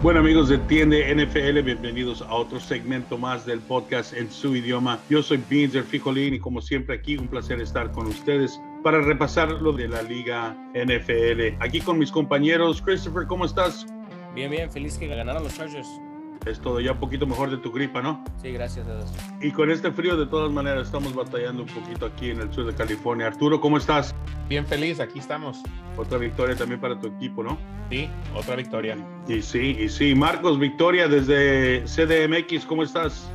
Bueno amigos de Tiende NFL, bienvenidos a otro segmento más del podcast en su idioma. Yo soy Beans Fijolín y como siempre aquí un placer estar con ustedes para repasar lo de la liga NFL. Aquí con mis compañeros. Christopher, ¿cómo estás? Bien, bien, feliz que ganaron los Chargers. Es todo ya un poquito mejor de tu gripa, ¿no? Sí, gracias a Dios. Y con este frío, de todas maneras, estamos batallando un poquito aquí en el sur de California. Arturo, ¿cómo estás? Bien feliz, aquí estamos. Otra victoria también para tu equipo, ¿no? Sí, otra victoria. Y sí, y sí. Marcos, victoria desde CDMX, ¿cómo estás?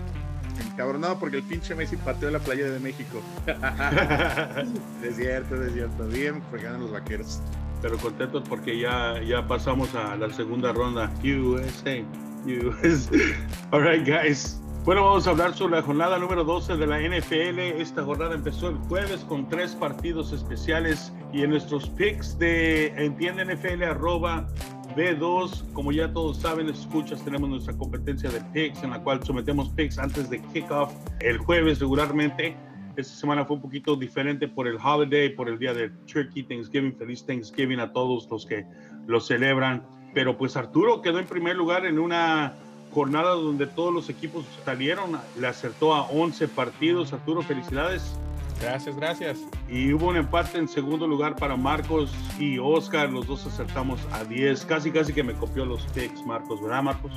Encabronado porque el pinche Messi pateó la playa de México. desierto, desierto. Bien, porque ganan los vaqueros. Pero contentos porque ya, ya pasamos a la segunda ronda. USA. USA. All right, guys. Bueno, vamos a hablar sobre la jornada número 12 de la NFL. Esta jornada empezó el jueves con tres partidos especiales y en nuestros picks de Entiende NFL arroba B2, como ya todos saben, escuchas, tenemos nuestra competencia de picks en la cual sometemos picks antes de kickoff el jueves regularmente. Esta semana fue un poquito diferente por el holiday, por el día de Turkey Thanksgiving. Feliz Thanksgiving a todos los que lo celebran. Pero pues Arturo quedó en primer lugar en una jornada donde todos los equipos salieron, le acertó a 11 partidos. Arturo, felicidades. Gracias, gracias. Y hubo un empate en segundo lugar para Marcos y Oscar. Los dos acertamos a 10. Casi, casi que me copió los picks, Marcos, ¿verdad, Marcos?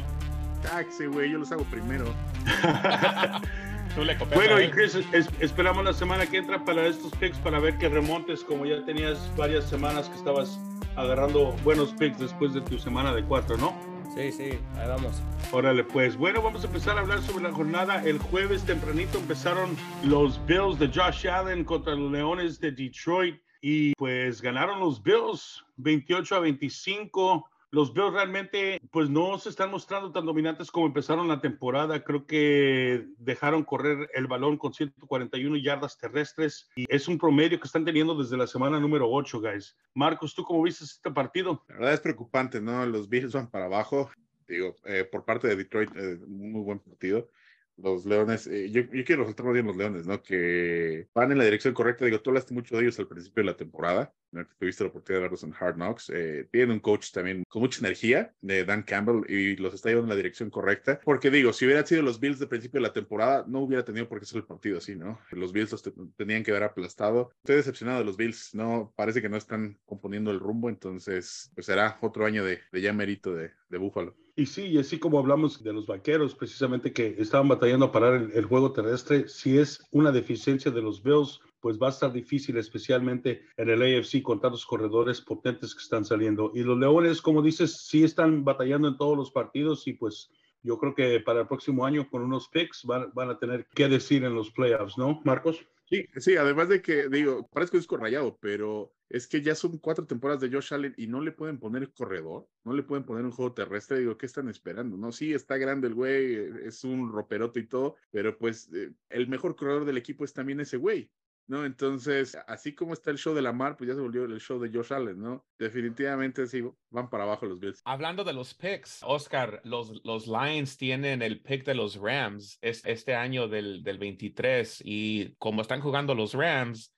Taxi, güey, yo los hago primero. bueno, y Chris, esperamos la semana que entra para estos picks para ver que remontes, como ya tenías varias semanas que estabas agarrando buenos picks después de tu semana de cuatro, ¿no? Sí, sí, ahí vamos. Órale, pues bueno, vamos a empezar a hablar sobre la jornada. El jueves tempranito empezaron los Bills de Josh Allen contra los Leones de Detroit y pues ganaron los Bills 28 a 25 los Bills realmente pues no se están mostrando tan dominantes como empezaron la temporada. Creo que dejaron correr el balón con 141 yardas terrestres y es un promedio que están teniendo desde la semana número 8, guys. Marcos, ¿tú cómo viste este partido? La verdad es preocupante, ¿no? Los Bills van para abajo. Digo, eh, por parte de Detroit, eh, muy buen partido los Leones, eh, yo, yo, quiero resaltar bien los Leones, ¿no? Que van en la dirección correcta. Digo, tú hablaste mucho de ellos al principio de la temporada, ¿no? que tuviste la oportunidad de verlos en Hard Knocks. Eh, tienen un coach también con mucha energía, de Dan Campbell, y los está llevando en la dirección correcta. Porque digo, si hubieran sido los Bills de principio de la temporada, no hubiera tenido por qué ser el partido así, ¿no? Los Bills los tenían que haber aplastado. Estoy decepcionado de los Bills, no, parece que no están componiendo el rumbo, entonces, pues será otro año de, de ya mérito de, de Búfalo. Y sí, y así como hablamos de los vaqueros, precisamente que estaban batallando a parar el, juego terrestre, si es una deficiencia de los Bills, pues va a estar difícil, especialmente en el AFC, con tantos corredores potentes que están saliendo. Y los Leones, como dices, sí están batallando en todos los partidos y pues yo creo que para el próximo año con unos picks van, van a tener que decir en los playoffs, ¿no, Marcos? Sí, sí, además de que, digo, parece que es rayado, pero es que ya son cuatro temporadas de Josh Allen y no le pueden poner corredor, no le pueden poner un juego terrestre. Digo, ¿qué están esperando? No, sí, está grande el güey, es un roperoto y todo, pero pues eh, el mejor corredor del equipo es también ese güey. ¿No? Entonces, así como está el show de Lamar, pues ya se volvió el show de Josh Allen, ¿no? Definitivamente sí, van para abajo los Bills. Hablando de los picks, Oscar, los, los Lions tienen el pick de los Rams este año del, del 23 y como están jugando los Rams,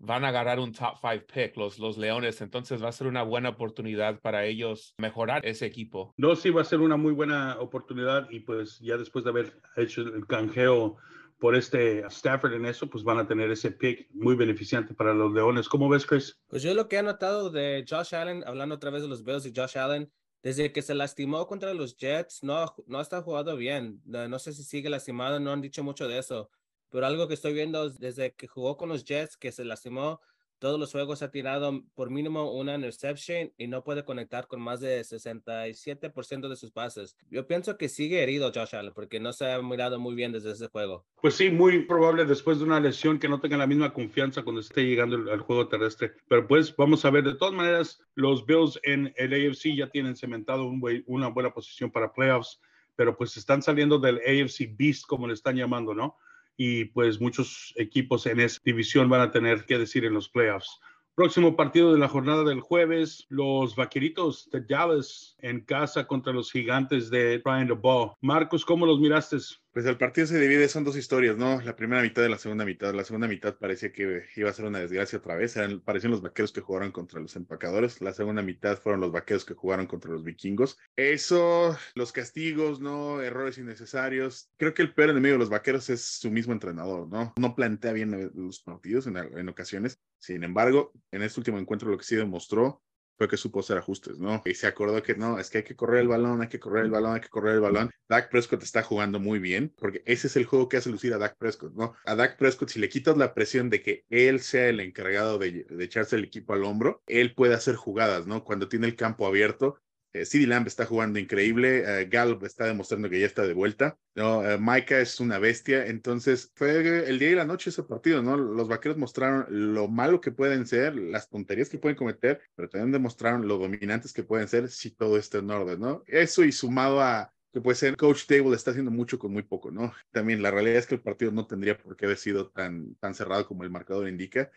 van a agarrar un top five pick, los, los Leones. Entonces va a ser una buena oportunidad para ellos mejorar ese equipo. No, sí, va a ser una muy buena oportunidad y pues ya después de haber hecho el canjeo por este Stafford en eso, pues van a tener ese pick muy beneficiante para los Leones. ¿Cómo ves, Chris? Pues yo lo que he notado de Josh Allen, hablando otra vez de los Bills y Josh Allen, desde que se lastimó contra los Jets, no, no está jugando bien. No sé si sigue lastimado, no han dicho mucho de eso. Pero algo que estoy viendo desde que jugó con los Jets, que se lastimó, todos los juegos ha tirado por mínimo una interception y no puede conectar con más de 67% de sus pases. Yo pienso que sigue herido Josh Allen porque no se ha mirado muy bien desde ese juego. Pues sí, muy probable después de una lesión que no tenga la misma confianza cuando esté llegando al juego terrestre. Pero pues vamos a ver, de todas maneras, los Bills en el AFC ya tienen cementado un, una buena posición para playoffs, pero pues están saliendo del AFC Beast, como le están llamando, ¿no? Y pues muchos equipos en esa división van a tener que decir en los playoffs. Próximo partido de la jornada del jueves, los vaqueritos de Dallas en casa contra los gigantes de Brian Ball. Marcos, ¿cómo los miraste? Pues el partido se divide, son dos historias, ¿no? La primera mitad y la segunda mitad. La segunda mitad parecía que iba a ser una desgracia otra vez. Eran, parecían los vaqueros que jugaron contra los empacadores. La segunda mitad fueron los vaqueros que jugaron contra los vikingos. Eso, los castigos, ¿no? Errores innecesarios. Creo que el peor enemigo de los vaqueros es su mismo entrenador, ¿no? No plantea bien los partidos en ocasiones. Sin embargo, en este último encuentro lo que sí demostró fue que supo hacer ajustes, ¿no? Y se acordó que no, es que hay que correr el balón, hay que correr el balón, hay que correr el balón. Dak Prescott está jugando muy bien, porque ese es el juego que hace lucir a Dak Prescott, ¿no? A Dak Prescott, si le quitas la presión de que él sea el encargado de, de echarse el equipo al hombro, él puede hacer jugadas, ¿no? Cuando tiene el campo abierto, eh, CD Lamb está jugando increíble, eh, Gallup está demostrando que ya está de vuelta, ¿no? Eh, Micah es una bestia, entonces fue el día y la noche ese partido, ¿no? Los vaqueros mostraron lo malo que pueden ser, las tonterías que pueden cometer, pero también demostraron lo dominantes que pueden ser si todo está en orden, ¿no? Eso y sumado a que puede ser Coach Table está haciendo mucho con muy poco, ¿no? También la realidad es que el partido no tendría por qué haber sido tan, tan cerrado como el marcador indica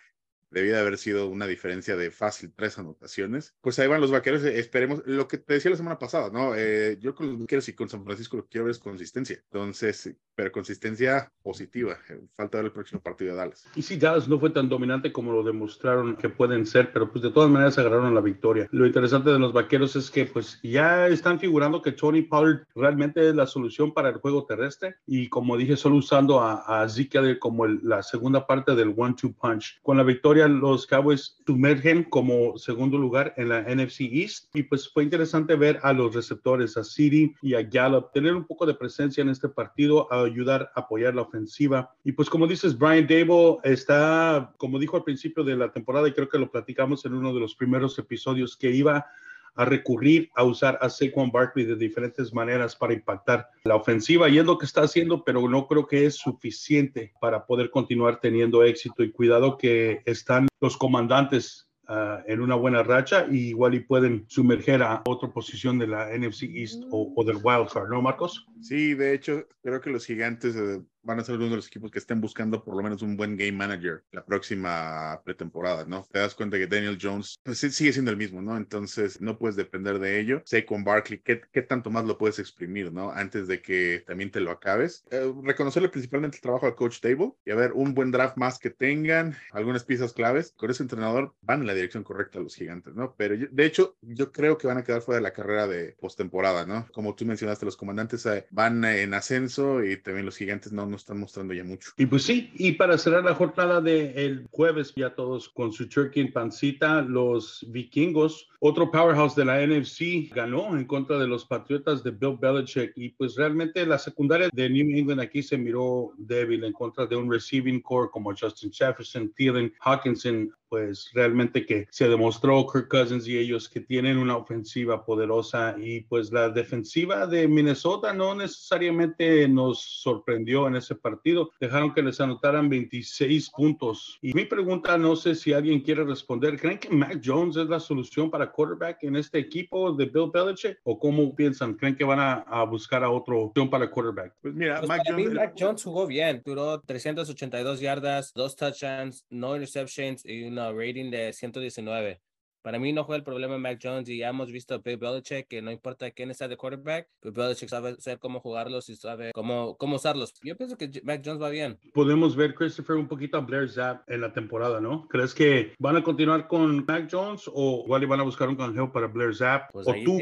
debía de haber sido una diferencia de fácil tres anotaciones. Pues ahí van los vaqueros, eh, esperemos, lo que te decía la semana pasada, ¿no? Eh, yo con los vaqueros y con San Francisco lo que quiero es consistencia. Entonces, pero consistencia positiva. Eh, falta ver el próximo partido de Dallas. Y sí, Dallas no fue tan dominante como lo demostraron que pueden ser, pero pues de todas maneras agarraron la victoria. Lo interesante de los vaqueros es que pues ya están figurando que Tony Pollard realmente es la solución para el juego terrestre y como dije, solo usando a, a como la segunda parte del one-two punch. Con la victoria los Cowboys sumergen como segundo lugar en la NFC East y pues fue interesante ver a los receptores, a City y a Gallup, tener un poco de presencia en este partido, a ayudar a apoyar la ofensiva. Y pues como dices, Brian Dable está, como dijo al principio de la temporada y creo que lo platicamos en uno de los primeros episodios, que iba a recurrir a usar a Saquon Barkley de diferentes maneras para impactar la ofensiva y es lo que está haciendo, pero no creo que es suficiente para poder continuar teniendo éxito y cuidado que están los comandantes ah, en una buena racha y igual y pueden sumerger a otra posición de la NFC East o, o del Wild Card, ¿no, Marcos? Sí, de hecho, creo que los gigantes eh, van a ser uno de los equipos que estén buscando por lo menos un buen game manager la próxima pretemporada, ¿no? Te das cuenta que Daniel Jones pues, sigue siendo el mismo, ¿no? Entonces no puedes depender de ello. Sé con Barkley, ¿qué, ¿qué, tanto más lo puedes exprimir, ¿no? Antes de que también te lo acabes. Eh, reconocerle principalmente el trabajo al coach Table y a ver un buen draft más que tengan, algunas piezas claves. Con ese entrenador van en la dirección correcta los gigantes, ¿no? Pero de hecho, yo creo que van a quedar fuera de la carrera de postemporada, ¿no? Como tú mencionaste, los comandantes eh, van en ascenso y también los gigantes no nos están mostrando ya mucho. Y pues sí, y para cerrar la jornada del jueves, ya todos con su turkey en pancita, los vikingos, otro powerhouse de la NFC, ganó en contra de los Patriotas de Bill Belichick. Y pues realmente la secundaria de New England aquí se miró débil en contra de un receiving core como Justin Jefferson, Thielen, Hawkinson, pues realmente que se demostró Kirk Cousins y ellos que tienen una ofensiva poderosa y pues la defensiva de Minnesota no necesariamente nos sorprendió en ese partido. Dejaron que les anotaran 26 puntos. Y mi pregunta, no sé si alguien quiere responder, ¿creen que Mac Jones es la solución para quarterback en este equipo de Bill Belichick? ¿O cómo piensan? ¿Creen que van a, buscar a otro opción para quarterback? Pues mira, pues Mac, Jones, Mac Jones jugó bien, duró 382 yardas, dos touchdowns, no interceptions y una rating de 119. Para mí no fue el problema Mac Jones y ya hemos visto a Bill Belichick que no importa quién está de quarterback, Bill Belichick sabe saber cómo jugarlos y sabe cómo, cómo usarlos. Yo pienso que Mac Jones va bien. Podemos ver, Christopher, un poquito a Blair Zapp en la temporada, ¿no? ¿Crees que van a continuar con Mac Jones o igual van a buscar un canjeo para Blair Zapp? Pues ¿O tú,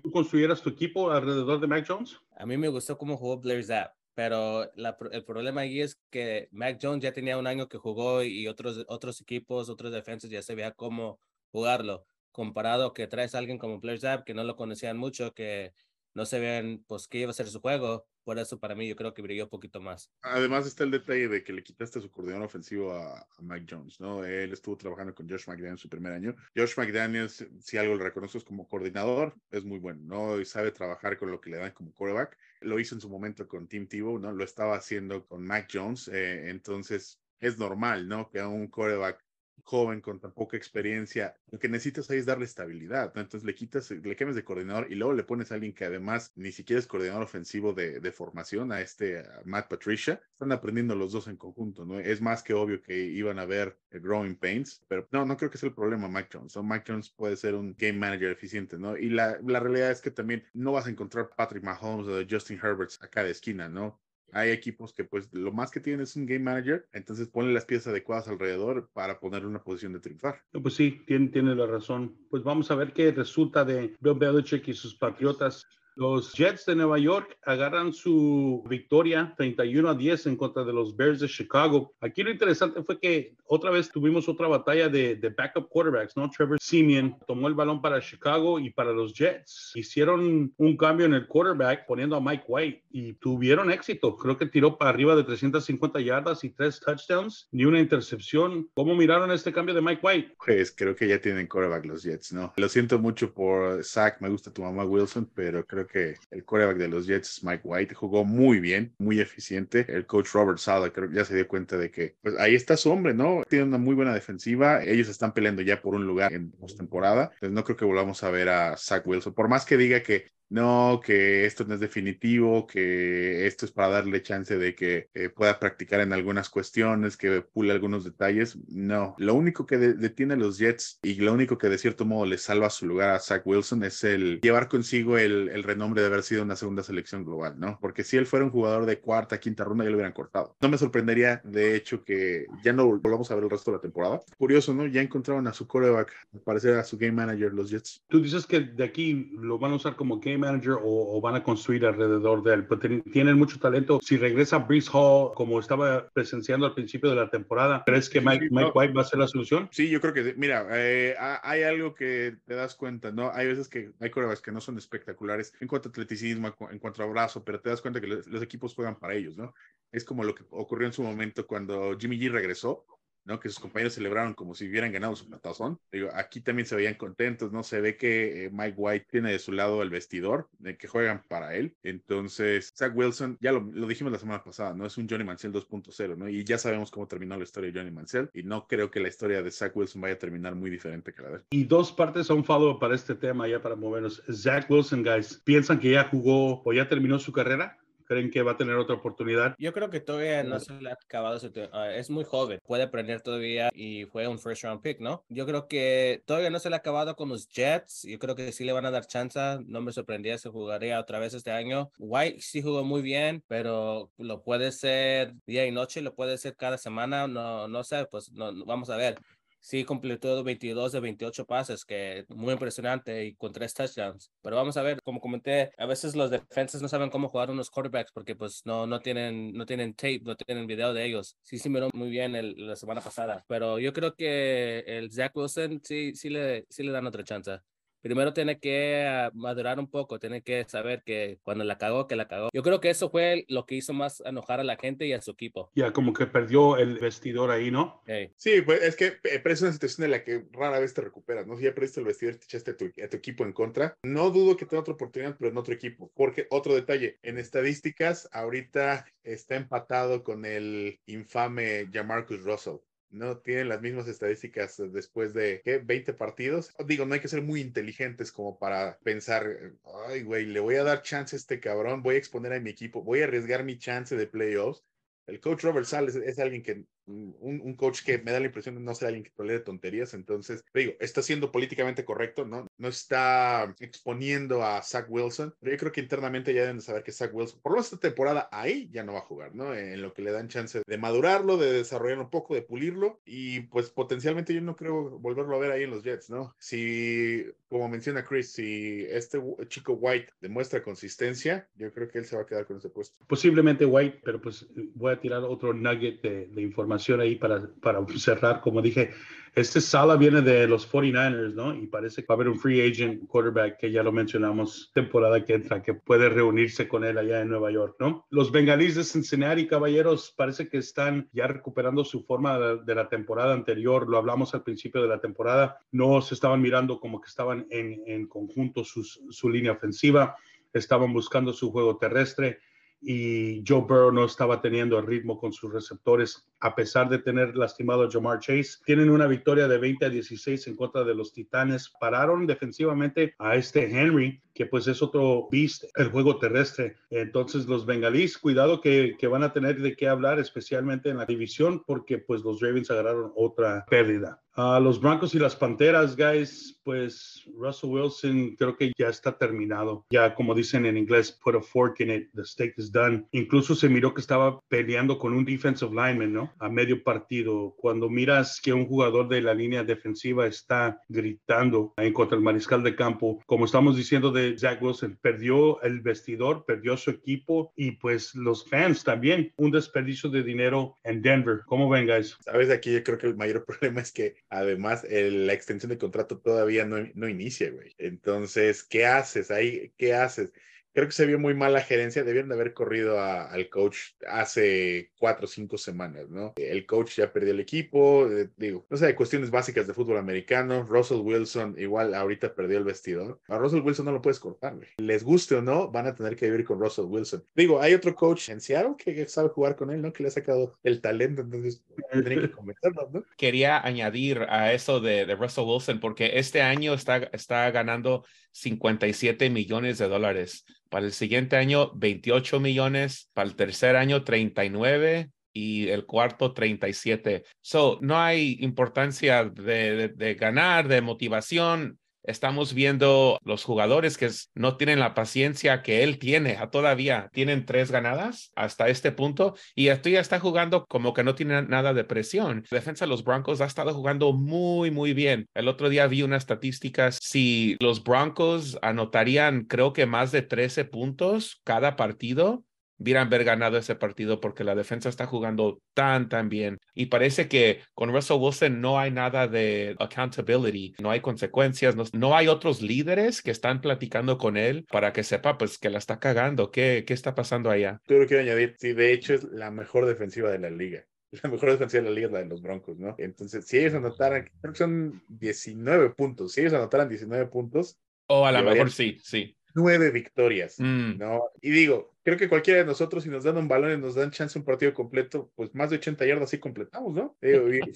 tú construyeras tu equipo alrededor de Mac Jones? A mí me gustó cómo jugó Blair Zapp pero el problema ahí es que Mac Jones ya tenía un año que jugó y otros, otros equipos, otros defensas ya se veía cómo jugarlo, comparado que traes a alguien como Blair Zapp que no lo conocían mucho, que no se pues qué iba a ser su juego, por eso para mí yo creo que brilló un poquito más. Además está el detalle de que le quitaste su coordinador ofensivo a, Mike Jones, ¿no? Él estuvo trabajando con Josh McDaniels su primer año. Josh McDaniels, si algo le reconoces como coordinador, es muy bueno, ¿no? Sabe trabajar con lo que le dan como quarterback. Lo hizo en su momento con Tim Tebow, ¿no? Lo estaba haciendo con Mac Jones, eh, entonces es normal, ¿no? Que a un quarterback joven con tan poca experiencia, lo que necesitas ahí es darle estabilidad, Entonces le quitas, le cambias de coordinador y luego le pones a alguien que además ni siquiera es coordinador ofensivo de, formación, a este Matt Patricia. Están aprendiendo los dos en conjunto, ¿no? Es más que obvio que iban a ver growing pains, pero no, no creo que sea el problema Mac Jones. ¿no? Mac Jones puede ser un game manager eficiente, ¿no? Y la, la realidad es que también no vas a encontrar Patrick Mahomes o Justin Herbert acá de esquina, ¿no? Hay equipos que pues lo más que tienen es un game manager, entonces ponle las piezas adecuadas alrededor para ponerle una posición de triunfar. pues sí, tiene, tiene la razón. Pues vamos a ver qué resulta de Bill Belichick y sus Patriotas los Jets de Nueva York agarran su victoria 31 a 10 en contra de los Bears de Chicago. Aquí lo interesante fue que otra vez tuvimos otra batalla de, de backup quarterbacks, ¿no? Trevor Simeon tomó el balón para Chicago y para los Jets. Hicieron un cambio en el quarterback poniendo a Mike White y tuvieron éxito. Creo que tiró para arriba de 350 yardas y tres touchdowns, ni una intercepción. ¿Cómo miraron este cambio de Mike White? Pues creo que ya tienen quarterback los Jets, ¿no? Lo siento mucho por Zach, me gusta tu mamá Wilson, pero creo que el quarterback de los Jets, Mike White, jugó muy bien, muy eficiente. El coach Robert Sala creo que ya se dio cuenta de que pues, ahí está su hombre, ¿no? Tiene una muy buena defensiva. Ellos están peleando ya por un lugar en postemporada. Entonces no creo que volvamos a ver a Zach Wilson. Por más que diga que no, que esto no es definitivo, que esto es para darle chance de que eh, pueda practicar en algunas cuestiones, que pule algunos detalles. No, lo único que detiene los Jets y lo único que de cierto modo le salva su lugar a Zach Wilson es el llevar consigo el, el, renombre de haber sido una segunda selección global, ¿no? Porque si él fuera un jugador de cuarta, quinta ronda, ya lo hubieran cortado. No me sorprendería, de hecho, que ya no volvamos a ver el resto de la temporada. Curioso, ¿no? Ya encontraron a su coreback, al parecer a su game manager, los Jets. Tú dices que de aquí lo van a usar como game manager o, van a construir alrededor de él. Pero tienen mucho talento. Si regresa Brees Hall, como estaba presenciando al principio de la temporada, ¿crees que Mike, Mike White va a ser la solución? Sí, yo creo que, mira, eh, hay algo que te das cuenta, ¿no? Hay veces que hay corebacks que no son espectaculares en cuanto a atleticismo, en cuanto a brazo, pero te das cuenta que los, los equipos juegan para ellos, ¿no? Es como lo que ocurrió en su momento cuando Jimmy G regresó ¿no? Que sus compañeros celebraron como si hubieran ganado su platazón. Digo, aquí también se veían contentos, ¿no? Se ve que eh, Mike White tiene de su lado el vestidor, de que juegan para él. Entonces, Zach Wilson, ya lo, lo dijimos la semana pasada, ¿no? Es un Johnny Mansell 2.0, ¿no? Y ya sabemos cómo terminó la historia de Johnny Mansell. Y no creo que la historia de Zach Wilson vaya a terminar muy diferente que la de él. Y dos partes son follow para este tema, ya para movernos. Zach Wilson, guys, ¿piensan que ya jugó o ya terminó su carrera? ¿Creen que va a tener otra oportunidad? Yo creo que todavía no se le ha acabado su uh, Es muy joven, puede aprender todavía y fue un first round pick, ¿no? Yo creo que todavía no se le ha acabado con los Jets. Yo creo que sí le van a dar chance. No me sorprendía si jugaría otra vez este año. White sí jugó muy bien, pero lo puede ser día y noche, lo puede ser cada semana. No, no sé, pues no, vamos a ver sí completó 22 de 28 pases, que muy impresionante y con tres touchdowns. Pero vamos a ver, como comenté, a veces los defensas no saben cómo jugar unos quarterbacks porque pues no, no, tienen, no tienen tape, no tienen video de ellos. Sí, sí miró muy bien el, la semana pasada, pero yo creo que el Zach Wilson sí, sí, le, sí le dan otra chance primero tiene que ah, madurar un poco, tiene que saber que cuando la cagó, que la cagó. Yo creo que eso fue lo que hizo más enojar a la gente y a su equipo. Ya como que perdió el vestidor ahí, ¿no? Sí, pues es que eh, es una situación en la que rara vez te recuperas, ¿no? Si ya perdiste el vestidor, te echaste a tu, a tu equipo en contra. No dudo que tenga otra oportunidad, pero en otro equipo. Porque otro detalle, en estadísticas, ahorita está empatado con el infame Jamarcus Russell no tienen las mismas estadísticas después de ¿qué? 20 partidos. Digo, no hay que ser muy inteligentes como para pensar, ay, güey, le voy a dar chance a este cabrón, voy a exponer a mi equipo, voy a arriesgar mi chance de playoffs. El coach Robert Sales es alguien que un, coach que me da la impresión de no ser alguien que tolere tonterías, entonces, digo, está siendo políticamente correcto, ¿no? No está exponiendo a Zach Wilson, pero yo creo que internamente ya deben de saber que Zach Wilson, por lo menos esta temporada ahí ya no va a jugar, ¿no? En lo que le dan chance de madurarlo, de desarrollar un poco, de pulirlo, y pues potencialmente yo no creo volverlo a ver ahí en los Jets, ¿no? Si, como menciona Chris, si este chico White demuestra consistencia, yo creo que él se va a quedar con ese puesto. Posiblemente White, pero pues voy a tirar otro nugget de, de información ahí para, para cerrar. Como dije, este Sala viene de los 49ers, ¿no? Y parece que va a haber un free agent quarterback que ya lo mencionamos temporada que entra, que puede reunirse con él allá en Nueva York, ¿no? Los bengalíes de Cincinnati, caballeros, parece que están ya recuperando su forma de, la temporada anterior. Lo hablamos al principio de la temporada. No se estaban mirando como que estaban en, en conjunto su línea ofensiva. Estaban buscando su juego terrestre y Joe Burrow no estaba teniendo el ritmo con sus receptores a pesar de tener lastimado a Jamar Chase. Tienen una victoria de 20 a 16 en contra de los Titanes. Pararon defensivamente a este Henry, que pues es otro beast, el juego terrestre. Entonces los bengalíes, cuidado que, que van a tener de qué hablar, especialmente en la división, porque pues los Ravens agarraron otra pérdida. Los Broncos y las Panteras, guys, pues Russell Wilson creo que ya está terminado. Ya como dicen en inglés, put a fork in it, the steak is done. Incluso se miró que estaba peleando con un defensive lineman, ¿no? A medio partido. Cuando miras que un jugador de la línea defensiva está gritando en contra el mariscal de campo, como estamos diciendo de Zach Wilson, perdió el vestidor, perdió su equipo y pues los fans también. Un desperdicio de dinero en Denver. ¿Cómo ven, guys? Sabes, aquí yo creo que el mayor problema es que además la extensión de contrato todavía no, no inicia, güey. Entonces, ¿qué haces ahí? ¿Qué haces? Creo que se vio muy mal la gerencia. Debieron de haber corrido al coach hace cuatro o cinco semanas, ¿no? El coach ya perdió el equipo, eh, digo, no sé, de cuestiones básicas de fútbol americano. Russell Wilson igual ahorita perdió el vestidor. A Russell Wilson no lo puedes cortar. Les guste o no, van a tener que vivir con Russell Wilson. Digo, hay otro coach en Seattle que sabe jugar con él, ¿no? Que le ha sacado el talento, entonces tendría que convencernos, ¿no? Quería añadir a eso de, de Russell Wilson porque este año está, está ganando 57 millones de dólares. Para el siguiente año, 28 millones. Para el tercer año, 39 y el cuarto 37. So, no hay importancia de, de, ganar, de motivación. Estamos viendo los jugadores que no tienen la paciencia que él tiene. Todavía tienen tres ganadas hasta este punto y esto ya está jugando como que no tiene nada de presión. Defensa de los Broncos ha estado jugando muy, muy bien. El otro día vi unas estadísticas. Si los Broncos anotarían, creo que más de 13 puntos cada partido, hubieran haber ganado ese partido porque la defensa está jugando tan, tan bien. Y parece que con Russell Wilson no hay nada de accountability, no hay consecuencias, no, hay otros líderes que están platicando con él para que sepa pues que la está cagando. ¿Qué, qué está pasando allá? Yo lo quiero añadir, sí, de hecho es la mejor defensiva de la liga la mejor defensiva de la liga es la de los Broncos, ¿no? Entonces, si ellos anotaran, creo que son 19 puntos, si ellos anotaran 19 puntos. O a lo mejor sí, sí. Nueve victorias, mm. ¿no? Y digo, creo que cualquiera de nosotros, si nos dan un balón y nos dan chance un partido completo, pues más de 80 yardas sí completamos, ¿no?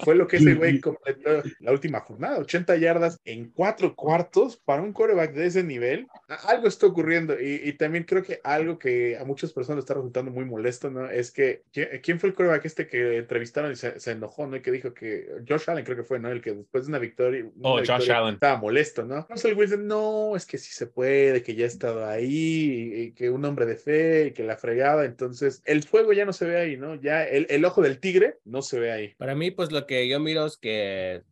fue lo que ese güey completó la última jornada, 80 yardas en cuatro cuartos para un coreback de ese nivel. Algo está ocurriendo y, también creo que algo que a muchas personas está resultando muy molesto, ¿no? Es que, ¿quién fue el coreback este que entrevistaron y se, enojó, ¿no? Y que dijo que Josh Allen creo que fue, ¿no? El que después de una victoria, oh, Josh Allen. estaba molesto, ¿no? Russell Wilson, no, es que sí se puede, que ya ha estado ahí, y que un hombre de fe que la fregada. Entonces, el fuego ya no se ve ahí, ¿no? Ya el, el ojo del tigre no se ve ahí. Para mí, pues lo que yo miro es que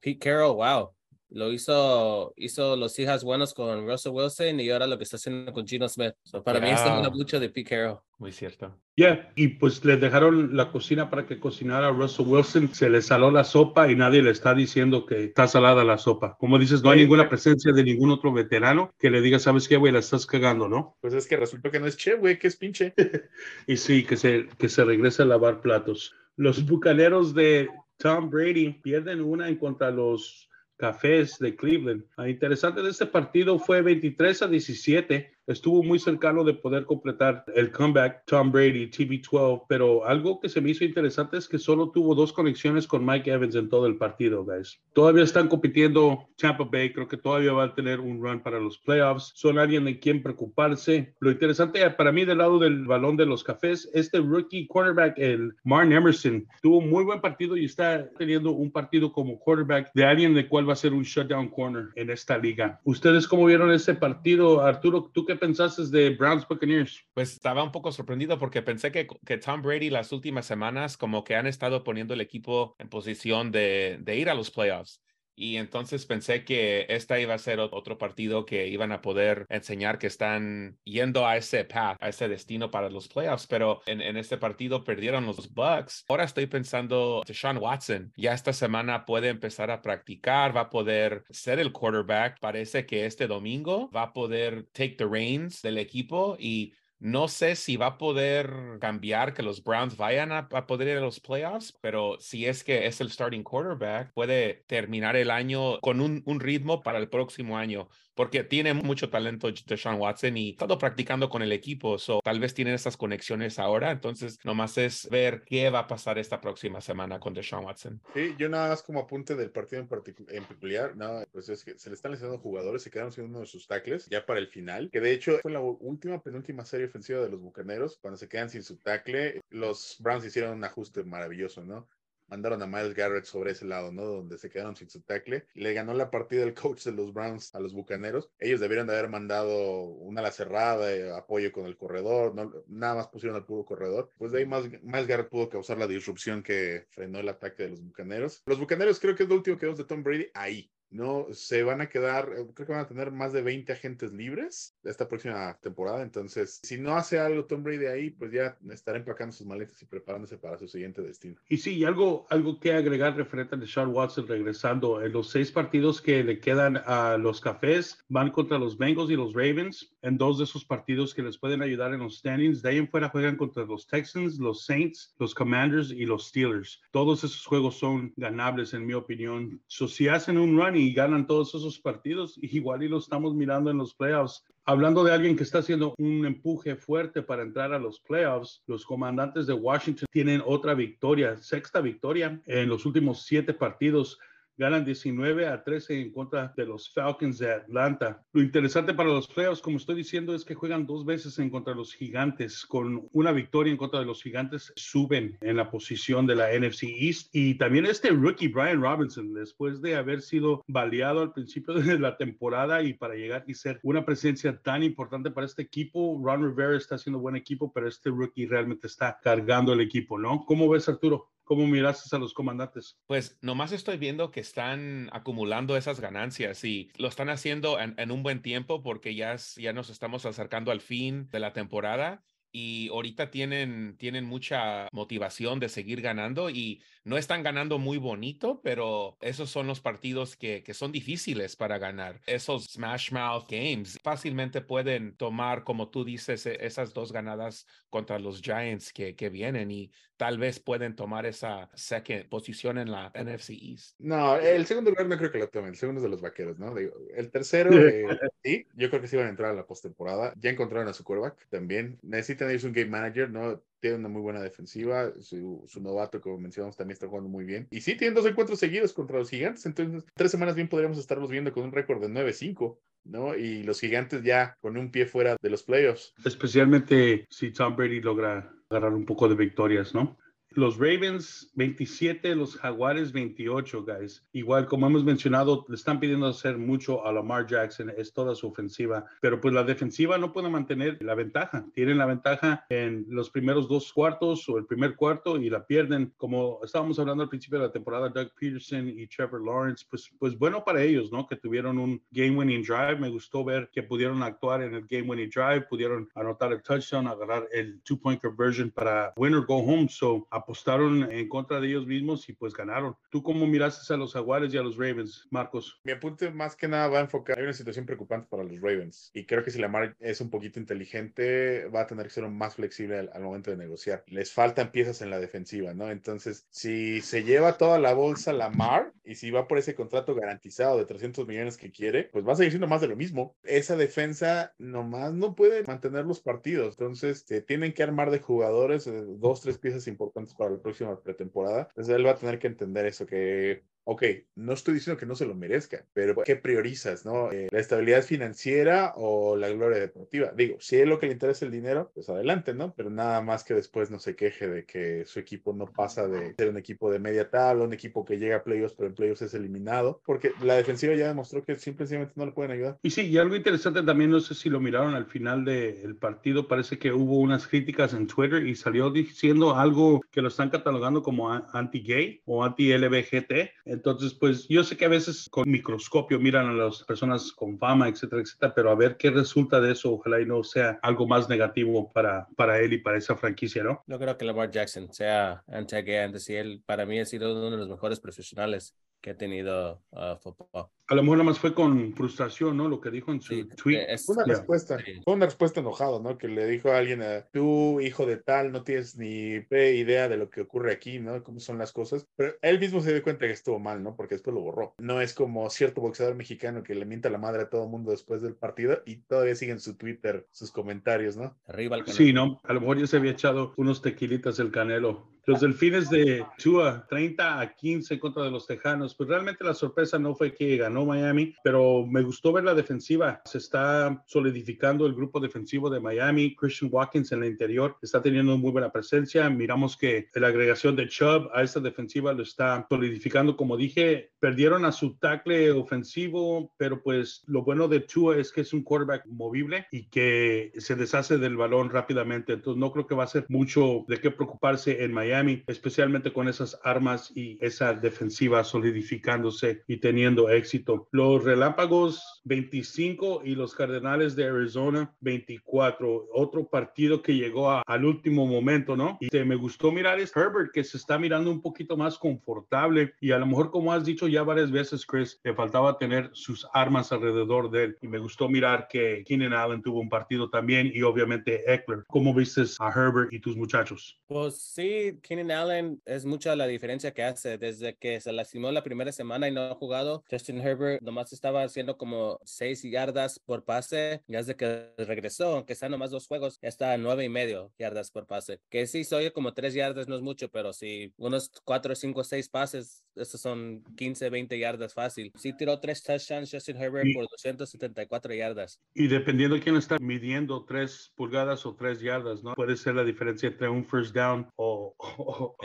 Pete Carroll, wow, lo hizo, hizo los hijas buenos con Russell Wilson y ahora lo que está haciendo con Gino Smith. para mí, es una lucha de Pete Carroll. Muy cierto. Ya, y pues le dejaron la cocina para que cocinara a Russell Wilson, se le saló la sopa y nadie le está diciendo que está salada la sopa. Como dices, no hay ninguna presencia de ningún otro veterano que le diga, ¿sabes qué, güey? La estás cagando, ¿no? Pues es que resulta que no es che, güey, que es pinche. y sí, que se, que se regrese a lavar platos. Los bucaneros de Tom Brady pierden una en contra de los Cafés de Cleveland. Lo interesante de este partido fue 23 a 17 estuvo muy cercano de poder completar el comeback Tom Brady TB12, pero algo que se me hizo interesante es que solo tuvo dos conexiones con Mike Evans en todo el partido, guys. Todavía están compitiendo Tampa Bay, creo que todavía va a tener un run para los playoffs. Son alguien de quien preocuparse. Lo interesante para mí del lado del balón de los cafés, este rookie quarterback, el Marn Emerson, tuvo muy buen partido y está teniendo un partido como quarterback de alguien de cual va a ser un shutdown corner en esta liga. ¿Ustedes cómo vieron ese partido, Arturo? ¿Tú qué pensaste de Browns Buccaneers? Pues estaba un poco sorprendido porque pensé que, que Tom Brady las últimas semanas como que han estado poniendo el equipo en posición de, de ir a los playoffs. Y entonces pensé que esta iba a ser otro partido que iban a poder enseñar que están yendo a ese path, a ese destino para los playoffs, pero en, en este partido perdieron los Bucks. Ahora estoy pensando, Sean Watson ya esta semana puede empezar a practicar, va a poder ser el quarterback. Parece que este domingo va a poder take the reins del equipo y no sé si va a poder cambiar que los Browns vayan a, poder ir a los playoffs, pero si es que es el starting quarterback, puede terminar el año con un, un ritmo para el próximo año porque tiene mucho talento de Sean Watson y estado practicando con el equipo, so, tal vez tienen esas conexiones ahora, entonces nomás es ver qué va a pasar esta próxima semana con Deshaun Watson. Sí, yo nada más como apunte del partido en, en peculiar, nada, pues es que se le están lesionando jugadores, se quedaron sin uno de sus tackles ya para el final, que de hecho fue la última, penúltima serie ofensiva de los Bucaneros, cuando se quedan sin su tackle, los Browns hicieron un ajuste maravilloso, ¿no? Mandaron a Miles Garrett sobre ese lado, ¿no? Donde se quedaron sin su tackle. Le ganó la partida el coach de los Browns a los Bucaneros. Ellos debieron de haber mandado una ala cerrada, eh, apoyo con el corredor, nada más pusieron al puro corredor. Pues de ahí más, Miles Garrett pudo causar la disrupción que frenó el ataque de los Bucaneros. Los Bucaneros creo que es lo último que vemos de Tom Brady ahí no se van a quedar, eh, creo que van a tener más de 20 agentes libres esta próxima temporada. Entonces, si no hace algo Tom Brady ahí, pues ya estará empacando sus maletas y preparándose para su siguiente destino. Y sí, algo, algo que agregar referente a Deshaun Watson regresando. En los seis partidos que le quedan a los cafés, van contra los Bengals y los Ravens. En dos de esos partidos que les pueden ayudar en los standings. De ahí en fuera juegan contra los Texans, los Saints, los Commanders y los Steelers. Todos esos juegos son ganables, en mi opinión. So, si hacen un run y y ganan todos esos partidos, igual y lo estamos mirando en los playoffs. Hablando de alguien que está haciendo un empuje fuerte para entrar a los playoffs, los comandantes de Washington tienen otra victoria, sexta victoria en los últimos siete partidos ganan 19 a 13 en contra de los Falcons de Atlanta. Lo interesante para los playoffs, como estoy diciendo, es que juegan dos veces en contra de los gigantes. Con una victoria en contra de los gigantes, suben en la posición de la NFC East. Y también este rookie, Brian Robinson, después de haber sido baleado al principio de la temporada y para llegar y ser una presencia tan importante para este equipo, Ron Rivera está haciendo buen equipo, pero este rookie realmente está cargando el equipo, ¿no? ¿Cómo ves, Arturo? ¿Cómo miraste a los comandantes? Pues nomás estoy viendo que están acumulando esas ganancias y lo están haciendo en, un buen tiempo porque ya, ya nos estamos acercando al fin de la temporada y ahorita tienen, tienen mucha motivación de seguir ganando y no están ganando muy bonito, pero esos son los partidos que, que son difíciles para ganar. Esos Smash Mouth Games fácilmente pueden tomar, como tú dices, e, esas dos ganadas contra los Giants que, que vienen y tal vez pueden tomar esa second posición en la NFC East. No, el segundo lugar no creo que lo tomen, el segundo es de los vaqueros, ¿no? el tercero, eh, sí, yo creo que sí van a entrar a la postemporada. Ya encontraron a su quarterback también. Necesitan ellos un game manager, ¿no? Tiene una muy buena defensiva. Su, su, novato, como mencionamos, también está jugando muy bien. Y sí, tienen dos encuentros seguidos contra los gigantes. Entonces, tres semanas bien podríamos estarlos viendo con un récord de 9-5. ¿no? Y los gigantes ya con un pie fuera de los playoffs. Especialmente si Tom Brady logra agarrar un poco de victorias, ¿no? Los Ravens 27, los Jaguares 28, guys. Igual, como hemos mencionado, le están pidiendo hacer mucho a Lamar Jackson, es toda su ofensiva, pero pues la defensiva no puede mantener la ventaja. Tienen la ventaja en los primeros dos cuartos o el primer cuarto y la pierden. Como estábamos hablando al principio de la temporada, Doug Peterson y Trevor Lawrence, pues, pues bueno para ellos, ¿no? Que tuvieron un game-winning drive. Me gustó ver que pudieron actuar en el game-winning drive, pudieron anotar el touchdown, agarrar el two-point conversion para winner go home. So, apostaron en contra de ellos mismos y pues ganaron. ¿Tú cómo miraste a los Jaguares y a los Ravens, Marcos? Mi apunte más que nada va a enfocar, hay una situación preocupante para los Ravens y creo que si Lamar es un poquito inteligente, va a tener que ser más flexible al, momento de negociar. Les faltan piezas en la defensiva, ¿no? Entonces, si se lleva toda la bolsa Lamar y si va por ese contrato garantizado de 300 millones que quiere, pues va a seguir siendo más de lo mismo. Esa defensa nomás no puede mantener los partidos. Entonces, tienen que armar de jugadores, eh, dos, tres piezas importantes para la próxima pretemporada. Entonces él va a tener que entender eso, que ok, no estoy diciendo que no se lo merezca, pero ¿qué priorizas, no? Eh, ¿La estabilidad financiera o la gloria deportiva? Digo, si es lo que le interesa el dinero, pues adelante, ¿no? Pero nada más que después no se queje de que su equipo no pasa de ser un equipo de media tabla, un equipo que llega a playoffs, pero en playoffs es eliminado, porque la defensiva ya demostró que simplemente no le pueden ayudar. Y sí, y algo interesante también, no sé si lo miraron al final del partido, parece que hubo unas críticas en Twitter y salió diciendo algo que lo están catalogando como anti-gay o anti-LBGT entonces, pues yo sé que a veces con microscopio miran a las personas con fama, etcétera, etcétera, pero a ver qué resulta de eso, ojalá y no sea algo más negativo para, para él y para esa franquicia, ¿no? No creo que Lamar Jackson sea anti-gay antes y él, para mí, ha sido uno de los mejores profesionales que ha tenido uh, fútbol. A lo mejor nada más fue con frustración, ¿no? Lo que dijo en su tweet. Es, una respuesta, fue una respuesta enojado, ¿no? Que le dijo a alguien, tú, hijo de tal, no tienes ni idea de lo que ocurre aquí, ¿no? Cómo son las cosas. Pero él mismo se dio cuenta que estuvo mal, ¿no? Porque después lo borró. No es como cierto boxeador mexicano que le mienta la madre a todo el mundo después del partido y todavía sigue en su Twitter sus comentarios, ¿no? Arriba el canelo. Sí, ¿no? A lo mejor ya se había echado unos tequilitas el canelo Los delfines de Tua, 30 a 15 en contra de los Tejanos. Pues realmente la sorpresa no fue que ganó Miami, pero me gustó ver la defensiva. Se está solidificando el grupo defensivo de Miami. Christian Watkins en el interior está teniendo muy buena presencia. Miramos que la agregación de Chubb a esta defensiva lo está solidificando. Como dije, perdieron a su tackle ofensivo, pero pues lo bueno de Tua es que es un quarterback movible y que se deshace del balón rápidamente. Entonces no creo que va a ser mucho de qué preocuparse en Miami, especialmente con esas armas y esa defensiva solidificándose y teniendo éxito. Los Relámpagos 25 y los Cardenales de Arizona 24. Otro partido que llegó al último momento, ¿no? Y me gustó mirar es Herbert que se está mirando un poquito más confortable y a lo mejor como has dicho ya varias veces, Chris, le faltaba tener sus armas alrededor de él y me gustó mirar que Keenan Allen tuvo un partido también y obviamente Eckler. ¿Cómo viste a Herbert y tus muchachos? Pues sí, Keenan Allen es mucha la diferencia que hace desde que se lastimó la primera semana y no ha jugado. Justin Herbert nomás estaba haciendo como seis yardas por pase y desde que regresó, aunque está nomás dos juegos, está a nueve y medio yardas por pase. Que sí, soy como tres yardas, no es mucho, pero si unos cuatro, cinco, seis pases, esos son 15, 20 yardas fácil. Sí tiró tres touchdowns Justin Herbert por 274 yardas. Y dependiendo de quién está midiendo tres pulgadas o tres yardas, ¿no? Puede ser la diferencia entre un first down o, o,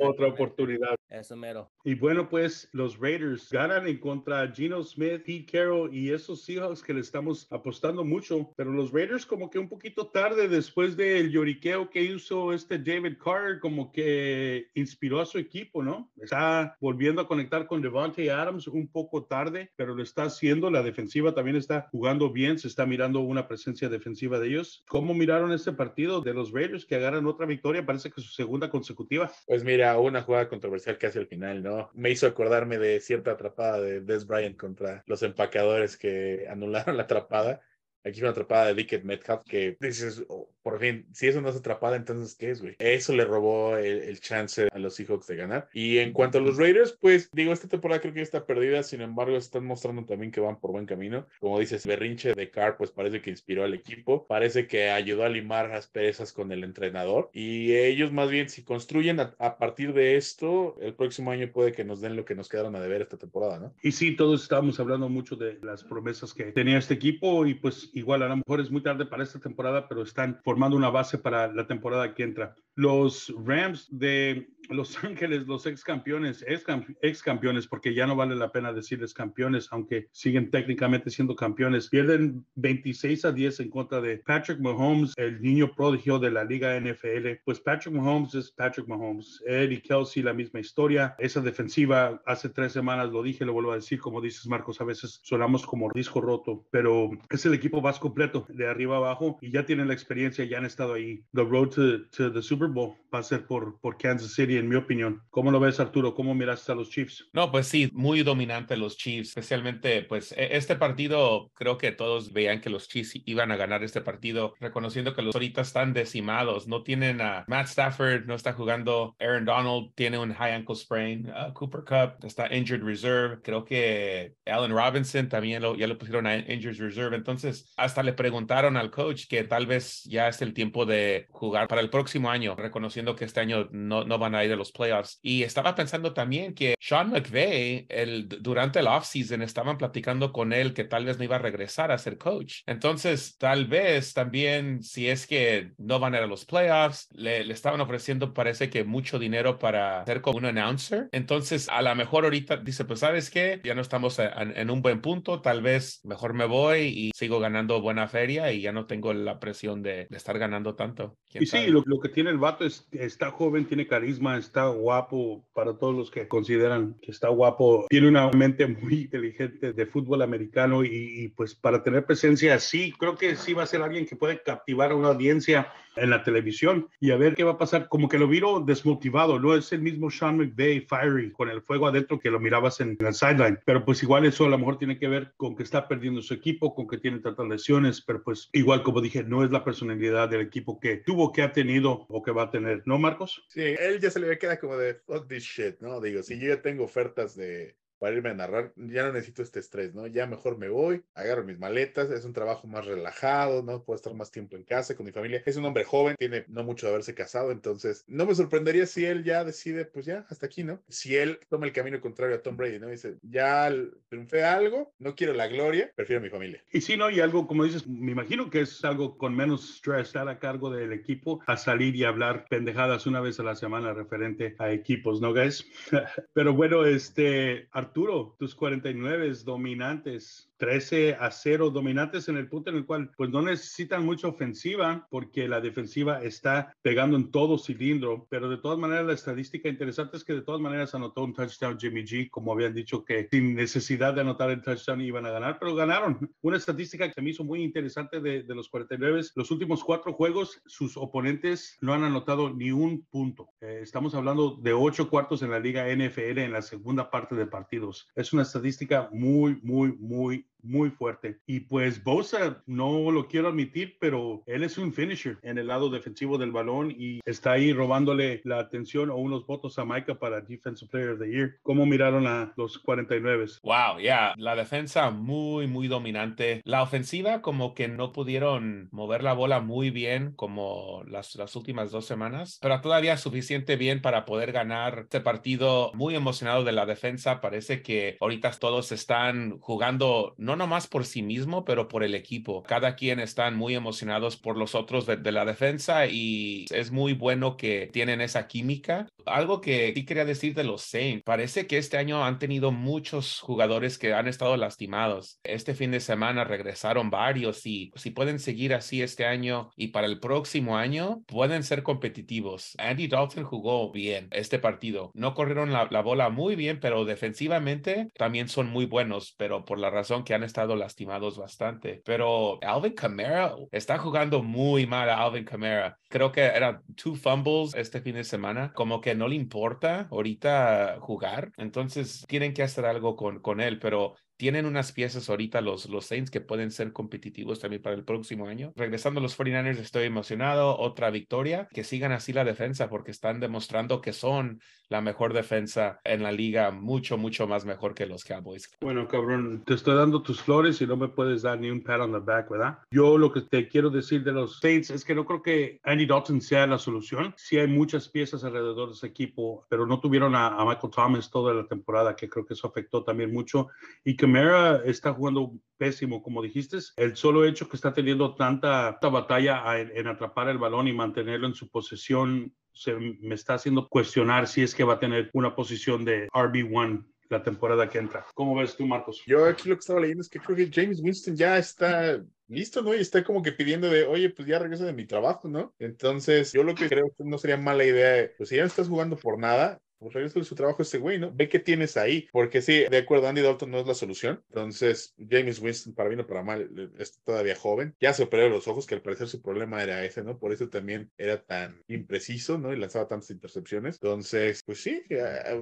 otra oportunidad. Eso mero. Y bueno, pues los Raiders ganan en contra Gino Smith, Pete Carroll y esos Seahawks que le estamos apostando mucho, pero los Raiders como que un poquito tarde después del lloriqueo que hizo este David Carter, como que inspiró a su equipo, ¿no? Está volviendo a conectar con Devontae Adams un poco tarde, pero lo está haciendo. La defensiva también está jugando bien, se está mirando una presencia defensiva de ellos. ¿Cómo miraron este partido de los Raiders que agarran otra victoria? Parece que su segunda consecutiva. Pues mira, una jugada controversial que hace el final, ¿no? Me hizo acordarme de cierta atrapada de Des Bryant contra los empacadores que anularon la atrapada. Aquí fue una atrapada de Dickett Metcalf que dices, oh, por fin, si eso no es atrapada, entonces ¿qué es, güey? Eso le robó el, chance a los Seahawks de ganar. Y en cuanto a los Raiders, pues digo, esta temporada creo que está perdida, sin embargo, están mostrando también que van por buen camino. Como dices, Berrinche de Carr, pues parece que inspiró al equipo, parece que ayudó a limar las perezas con el entrenador. Y ellos, más bien, si construyen a, a partir de esto, el próximo año puede que nos den lo que nos quedaron a deber esta temporada, ¿no? Y sí, todos estábamos hablando mucho de las promesas que tenía este equipo y pues igual a lo mejor es muy tarde para esta temporada, pero están formando una base para la temporada que entra. Los Rams de Los Ángeles, los ex campeones, ex campeones, porque ya no vale la pena decirles campeones, aunque siguen técnicamente siendo campeones, pierden 26 a 10 en contra de Patrick Mahomes, el niño prodigio de la liga NFL. Pues Patrick Mahomes es Patrick Mahomes. Él y Kelsey, la misma historia. Esa defensiva, hace tres semanas lo dije, lo vuelvo a decir, como dices Marcos, a veces sonamos como disco roto, pero es el equipo más completo de arriba abajo y ya tienen la experiencia ya han estado ahí. The road to, to the Super Va a ser por, Kansas City, en mi opinión. ¿Cómo lo ves, Arturo? ¿Cómo miras a los Chiefs? No, pues sí, muy dominante los Chiefs, especialmente, pues e, este partido, creo que todos veían que los Chiefs iban a ganar este partido, reconociendo que los ahorita están decimados. No tienen a Matt Stafford, no está jugando. Aaron Donald tiene un high ankle sprain. Uh, Cooper Cup está injured reserve. Creo que Allen Robinson también lo, ya lo pusieron a injured reserve. Entonces, hasta le preguntaron al coach que tal vez ya es el tiempo de jugar para el próximo año, reconociendo que este año no, no van a ir a los playoffs. Y estaba pensando también que Sean McVay, el, durante el offseason, estaban platicando con él que tal vez no iba a regresar a ser coach. Entonces, tal vez también, si es que no van a ir a los playoffs, le, le estaban ofreciendo, parece que mucho dinero para ser como un announcer. Entonces, a lo mejor ahorita dice, pues, ¿sabes qué? Ya no estamos en, en un buen punto, tal vez mejor me voy y sigo ganando buena feria y ya no tengo la presión de, de estar ganando tanto. Y sí, lo, lo, que tiene el vato es, está joven, tiene carisma, está guapo, para todos los que consideran que está guapo, tiene una mente muy inteligente de fútbol americano y, y pues para tener presencia así, creo que sí va a ser alguien que puede captivar a una audiencia en la televisión y a ver qué va a pasar. Como que lo viro desmotivado, no es el mismo Sean McVay, fiery, con el fuego adentro que lo mirabas en, en el sideline, pero pues igual eso a lo mejor tiene que ver con que está perdiendo su equipo, con que tiene tantas lesiones, pero pues igual como dije, no es la personalidad del equipo que tuvo, que ha tenido o que va a tener, ¿no, Marcos? Sí, él ya se le queda como de fuck this shit, ¿no? Digo, si yo ya tengo ofertas de para irme a narrar, ya no necesito este estrés, ¿no? Ya mejor me voy, agarro mis maletas, es un trabajo más relajado, ¿no? Puedo estar más tiempo en casa con mi familia. Es un hombre joven, tiene no mucho de haberse casado, entonces no me sorprendería si él ya decide, pues ya, hasta aquí, ¿no? Si él toma el camino contrario a Tom Brady, ¿no? Dice, ya triunfé algo, no quiero la gloria, prefiero a mi familia. Y si no, y algo, como dices, me imagino que es algo con menos stress, estar a cargo del equipo, a salir y hablar pendejadas una vez a la semana referente a equipos, ¿no, guys? Pero bueno, este, Arturo, tus 49 dominantes 13 a 0 dominantes en el punto en el cual pues no necesitan mucha ofensiva porque la defensiva está pegando en todo cilindro, pero de todas maneras la estadística interesante es que de todas maneras anotó un touchdown Jimmy G, como habían dicho que sin necesidad de anotar el touchdown iban a ganar, pero ganaron. Una estadística que me hizo muy interesante de, de los 49, los últimos cuatro juegos sus oponentes no han anotado ni un punto. Eh, estamos hablando de ocho cuartos en la liga NFL en la segunda parte de partidos. Es una estadística muy, muy, muy muy fuerte. Y pues Bosa, no lo quiero admitir, pero él es un finisher en el lado defensivo del balón y está ahí robándole la atención o unos votos a Micah para Defensive Player of the Year. ¿Cómo miraron a los 49? Wow, yeah, la defensa muy, muy dominante. La ofensiva como que no pudieron mover la bola muy bien como las, las últimas dos semanas, pero todavía suficiente bien para poder ganar este partido. Muy emocionado de la defensa. Parece que ahorita todos están jugando no no nomás por sí mismo, pero por el equipo. Cada quien están muy emocionados por los otros de, la defensa y es muy bueno que tienen esa química. Algo que sí quería decir de los Saints, parece que este año han tenido muchos jugadores que han estado lastimados. Este fin de semana regresaron varios y si pueden seguir así este año y para el próximo año pueden ser competitivos. Andy Dalton jugó bien este partido. No corrieron la, la bola muy bien, pero defensivamente también son muy buenos, pero por la razón que han estado lastimados bastante. Pero Alvin Kamara está jugando muy mal a Alvin Kamara. Creo que eran two fumbles este fin de semana. Como que no le importa ahorita jugar. Entonces tienen que hacer algo con, con él. Pero tienen unas piezas ahorita los, los Saints que pueden ser competitivos también para el próximo año. Regresando a los 49ers, estoy emocionado. Otra victoria. Que sigan así la defensa porque están demostrando que son la mejor defensa en la liga, mucho, mucho más mejor que los Cowboys. Bueno, cabrón, te estoy dando tus flores y no me puedes dar ni un pat on the back, ¿verdad? Yo lo que te quiero decir de los Saints es que no creo que Andy Dalton sea la solución. Sí hay muchas piezas alrededor de ese equipo, pero no tuvieron a, Michael Thomas toda la temporada, que creo que eso afectó también mucho. Y Camara está jugando pésimo, como dijiste. El solo hecho que está teniendo tanta, batalla en, atrapar el balón y mantenerlo en su posesión se me está haciendo cuestionar si es que va a tener una posición de RB1 la temporada que entra. ¿Cómo ves tú, Marcos? Yo aquí lo que estaba leyendo es que creo que James Winston ya está listo, ¿no? Y está como que pidiendo de, oye, pues ya regreso de mi trabajo, ¿no? Entonces, yo lo que creo que no sería mala idea, pues si ya no estás jugando por nada, pues regresa de su trabajo ese güey, ¿no? Ve qué tienes ahí, porque sí, de acuerdo, Andy Dalton no es la solución. Entonces, James Winston, para bien o para mal, es todavía joven. Ya se operó los ojos, que al parecer su problema era ese, ¿no? Por eso también era tan impreciso, ¿no? Y lanzaba tantas intercepciones. Entonces, pues sí,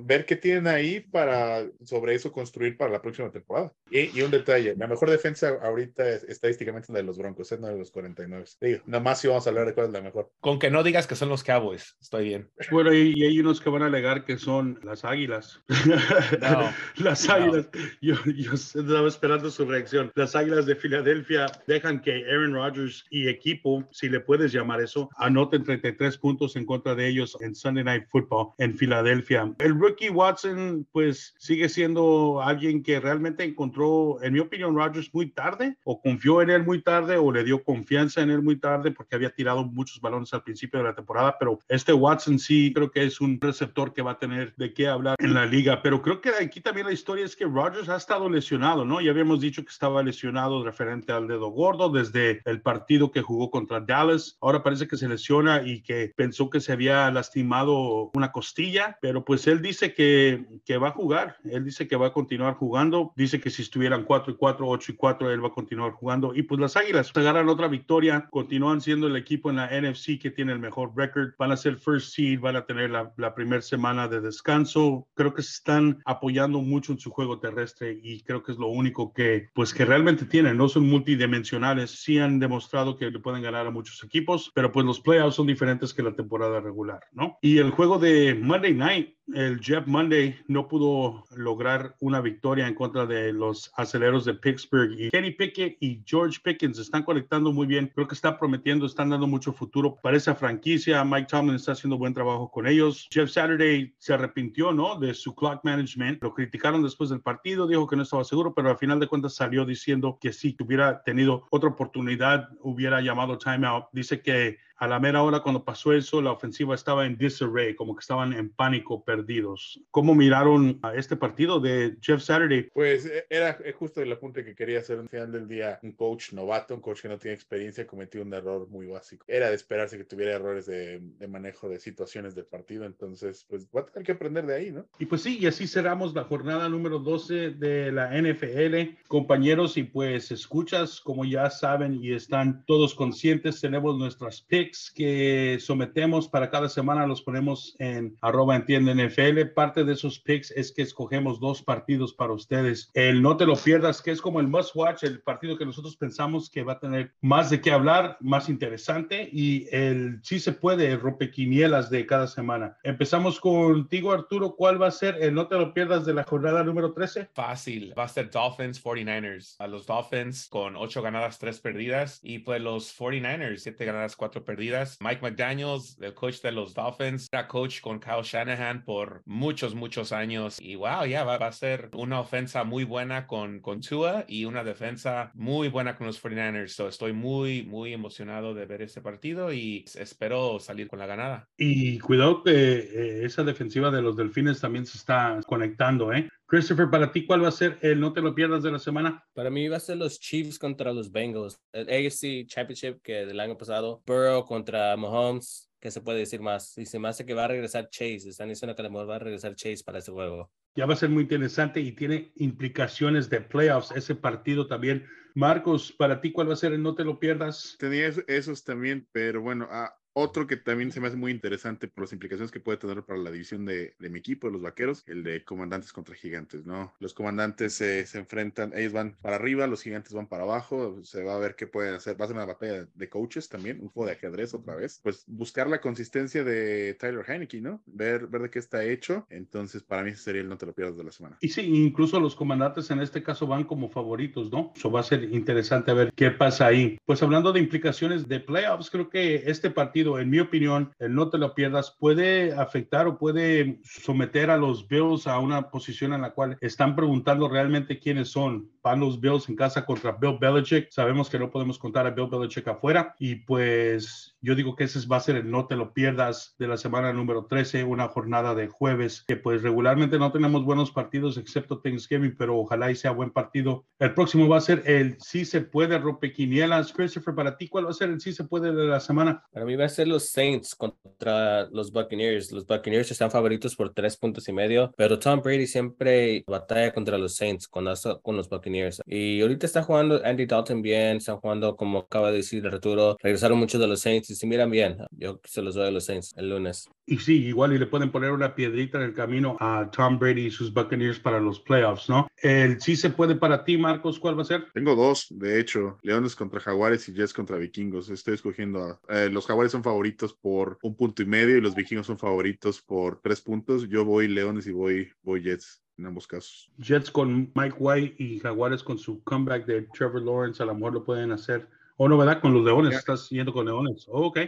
ver qué tienen ahí para sobre eso construir para la próxima temporada. Y, y un detalle, la mejor defensa ahorita es, estadísticamente es la de los Broncos, es ¿eh? no de los 49. Digo, nada más si vamos a hablar de cuál es la mejor. Con que no digas que son los Cowboys, estoy bien. Bueno, y, y hay unos que van a alegar que son las águilas. No, las águilas. Yo, yo, estaba esperando su reacción. Las águilas de Filadelfia dejan que Aaron Rodgers y equipo, si le puedes llamar eso, anoten 33 puntos en contra de ellos en Sunday Night Football en Filadelfia. El rookie Watson, pues sigue siendo alguien que realmente encontró, en mi opinión, Rodgers muy tarde, o confió en él muy tarde, o le dio confianza en él muy tarde, porque había tirado muchos balones al principio de la temporada. Pero este Watson sí creo que es un receptor que va a tener de qué hablar en la liga, pero creo que aquí también la historia es que Rodgers ha estado lesionado, ¿no? Ya habíamos dicho que estaba lesionado referente al dedo gordo desde el partido que jugó contra Dallas. Ahora parece que se lesiona y que pensó que se había lastimado una costilla, pero pues él dice que, que va a jugar, él dice que va a continuar jugando, dice que si estuvieran 4 y 4, 8 y 4, él va a continuar jugando. Y pues las Águilas agarran otra victoria, continúan siendo el equipo en la NFC que tiene el mejor record, van a ser first seed, van a tener la, la primera semana de descanso descanso, creo que se están apoyando mucho en su juego terrestre y creo que es lo único que, pues, que realmente tienen. No son multidimensionales, sí han demostrado que le pueden ganar a muchos equipos, pero pues los playoffs son diferentes que la temporada regular, ¿no? Y el juego de Monday Night, el Jeff Monday no pudo lograr una victoria en contra de los aceleros de Pittsburgh y Kenny Pickett y George Pickens están conectando muy bien. Creo que está prometiendo, están dando mucho futuro para esa franquicia. Mike Tomlin está haciendo buen trabajo con ellos. Jeff Saturday se arrepintió, ¿no? De su clock management. Lo criticaron después del partido, dijo que no estaba seguro, pero al final de cuentas salió diciendo que si hubiera tenido otra oportunidad, hubiera llamado timeout. Dice que a la mera hora cuando pasó eso, la ofensiva estaba en disarray, como que estaban en pánico, perdidos. ¿Cómo miraron a este partido de Jeff Saturday? Pues e, era justo el apunte que quería hacer al final del día. Un coach novato, un coach que no tiene experiencia, cometió un error muy básico. Era de esperarse que tuviera errores de, de manejo de situaciones del partido, entonces pues va a tener que aprender de ahí, ¿no? Y pues sí, y así cerramos la jornada número 12 de la NFL. Compañeros, y pues escuchas, como ya saben y están todos conscientes, tenemos nuestras picks que sometemos para cada semana, los ponemos en arroba entiende NFL. Parte de esos picks es que escogemos dos partidos para ustedes. El no te lo pierdas, que es como el must watch, el partido que nosotros pensamos que va a tener más de qué hablar, más interesante y el sí se puede rompequinielas de cada semana. Empezamos contigo, Arturo. ¿Cuál va a ser el no te lo pierdas de la jornada número 13? Fácil. Va a ser Dolphins 49ers. A los Dolphins con ocho ganadas, tres perdidas y pues los 49ers, siete ganadas, cuatro perdidas Mike McDaniels, el coach de los Dolphins, era coach con Kyle Shanahan por muchos, muchos años. Y wow, ya va, a ser una ofensa muy buena con, con Tua y una defensa muy buena con los 49ers. So estoy muy, muy emocionado de ver este partido y espero salir con la ganada. Y cuidado que eh, esa defensiva de los Delfines también se está conectando, ¿eh? Christopher, para ti, ¿cuál va a ser el no te lo pierdas de la semana? Para mí va a ser los Chiefs contra los Bengals. El AFC Championship que del año pasado. Burrow contra Mahomes. ¿Qué se puede decir más? Y se me hace que va a regresar Chase. Están diciendo que va a regresar Chase para ese juego. Ya va a ser muy interesante y tiene implicaciones de playoffs ese partido también. Marcos, para ti, ¿cuál va a ser el no te lo pierdas? Tenía esos también, pero bueno, ah, otro que también se me hace muy interesante por las implicaciones que puede tener para la división de, mi equipo, de los vaqueros, el de comandantes contra gigantes, ¿no? Los comandantes se enfrentan, ellos van para arriba, los gigantes van para abajo, se va a ver qué pueden hacer. Va a ser una batalla de coaches también, un juego de ajedrez otra vez. Pues buscar la consistencia de Tyler Heineke, ¿no? Ver, ver de qué está hecho. Entonces, para mí ese sería el no te lo pierdas de la semana. Y sí, incluso los comandantes en este caso van como favoritos, ¿no? Eso va a ser interesante ver qué pasa ahí. Pues hablando de implicaciones de playoffs, creo que este partido en mi opinión, el no te lo pierdas, puede afectar o puede someter a los Bills a una posición en la cual están preguntando realmente quiénes son. Van los Bills en casa contra Bill Belichick. Sabemos que no podemos contar a Bill Belichick afuera y pues yo digo que ese va a ser el no te lo pierdas de la semana número 13, una jornada de jueves que pues regularmente no tenemos buenos partidos excepto Thanksgiving, pero ojalá y sea buen partido. El próximo va a ser el sí se puede rompequinielas. Christopher, para ti, ¿cuál va a ser el sí se puede de la semana? Para mí va a ser los Saints contra los Buccaneers. Los Buccaneers están favoritos por tres puntos y medio, pero Tom Brady siempre batalla contra los Saints con, con los Buccaneers. Y ahorita está jugando Andy Dalton bien, están jugando como acaba de decir Arturo, regresaron muchos de los Saints y se miran bien. Yo se los doy a los Saints el lunes. Y sí, igual y le pueden poner una piedrita en el camino a Tom Brady y sus Buccaneers para los playoffs, ¿no? El sí se puede para ti, Marcos, ¿cuál va a ser? Tengo dos, de hecho, Leones contra Jaguares y Jets contra Vikingos. Estoy escogiendo a eh, los Jaguares son favoritos por un punto y medio y los vikingos son favoritos por tres puntos. Yo voy Leones y voy, voy Jets en ambos casos. Jets con Mike White y Jaguares con su comeback de Trevor Lawrence, a lo mejor lo pueden hacer. O no, ¿verdad? Con los leones, estás yendo con leones. ok,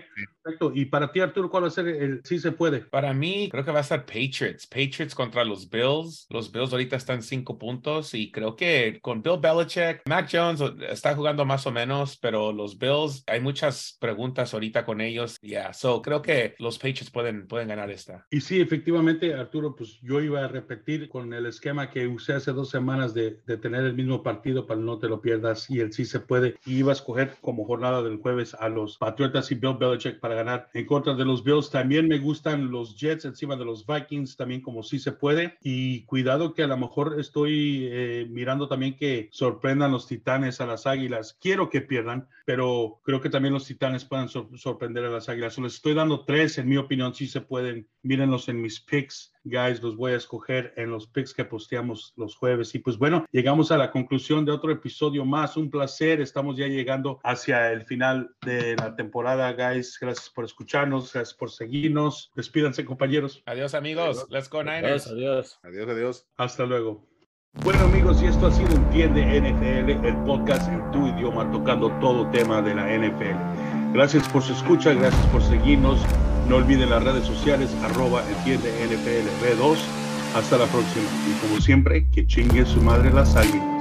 perfecto. Y para ti, Arturo, ¿cuál va a ser el sí se puede? Para mí, creo que va a ser Patriots. Patriots contra los Bills. Los Bills ahorita están cinco puntos y creo que con Bill Belichick, Mac Jones está jugando más o menos, pero los Bills, hay muchas preguntas ahorita con ellos. Ya, yeah. so creo que los Patriots pueden, pueden ganar esta. Y sí, efectivamente, Arturo, pues yo iba a repetir con el esquema que usé hace dos semanas de, de tener el mismo partido para no te lo pierdas y el sí se puede. Y iba a escoger como jornada del jueves a los Patriotas y Bill Belichick para ganar en contra de los Bills. También me gustan los Jets encima de los Vikings, también como sí se puede. Y cuidado que a lo mejor estoy eh, mirando también que sorprendan los Titanes a las Águilas. Quiero que pierdan, pero creo que también los Titanes puedan sorprender a las Águilas. les estoy dando tres, en mi opinión, sí se pueden. Mírenlos en mis picks guys, los voy a escoger en los picks que posteamos los jueves. Y pues bueno, llegamos a la conclusión de otro episodio más. Un placer. Estamos ya llegando hacia el final de la temporada, guys. Gracias por escucharnos, gracias por seguirnos. Despídanse, compañeros. Adiós, amigos. Let's go Niners. Adiós, adiós. Adiós, adiós. Hasta luego. Bueno amigos, y esto ha sido Entiende NFL, el podcast en tu idioma tocando todo tema de la NFL. Gracias por su escucha, gracias por seguirnos. No olviden las redes sociales, arroba Entiende NFL B2. Hasta la próxima. Y como siempre, que chingue su madre las águilas.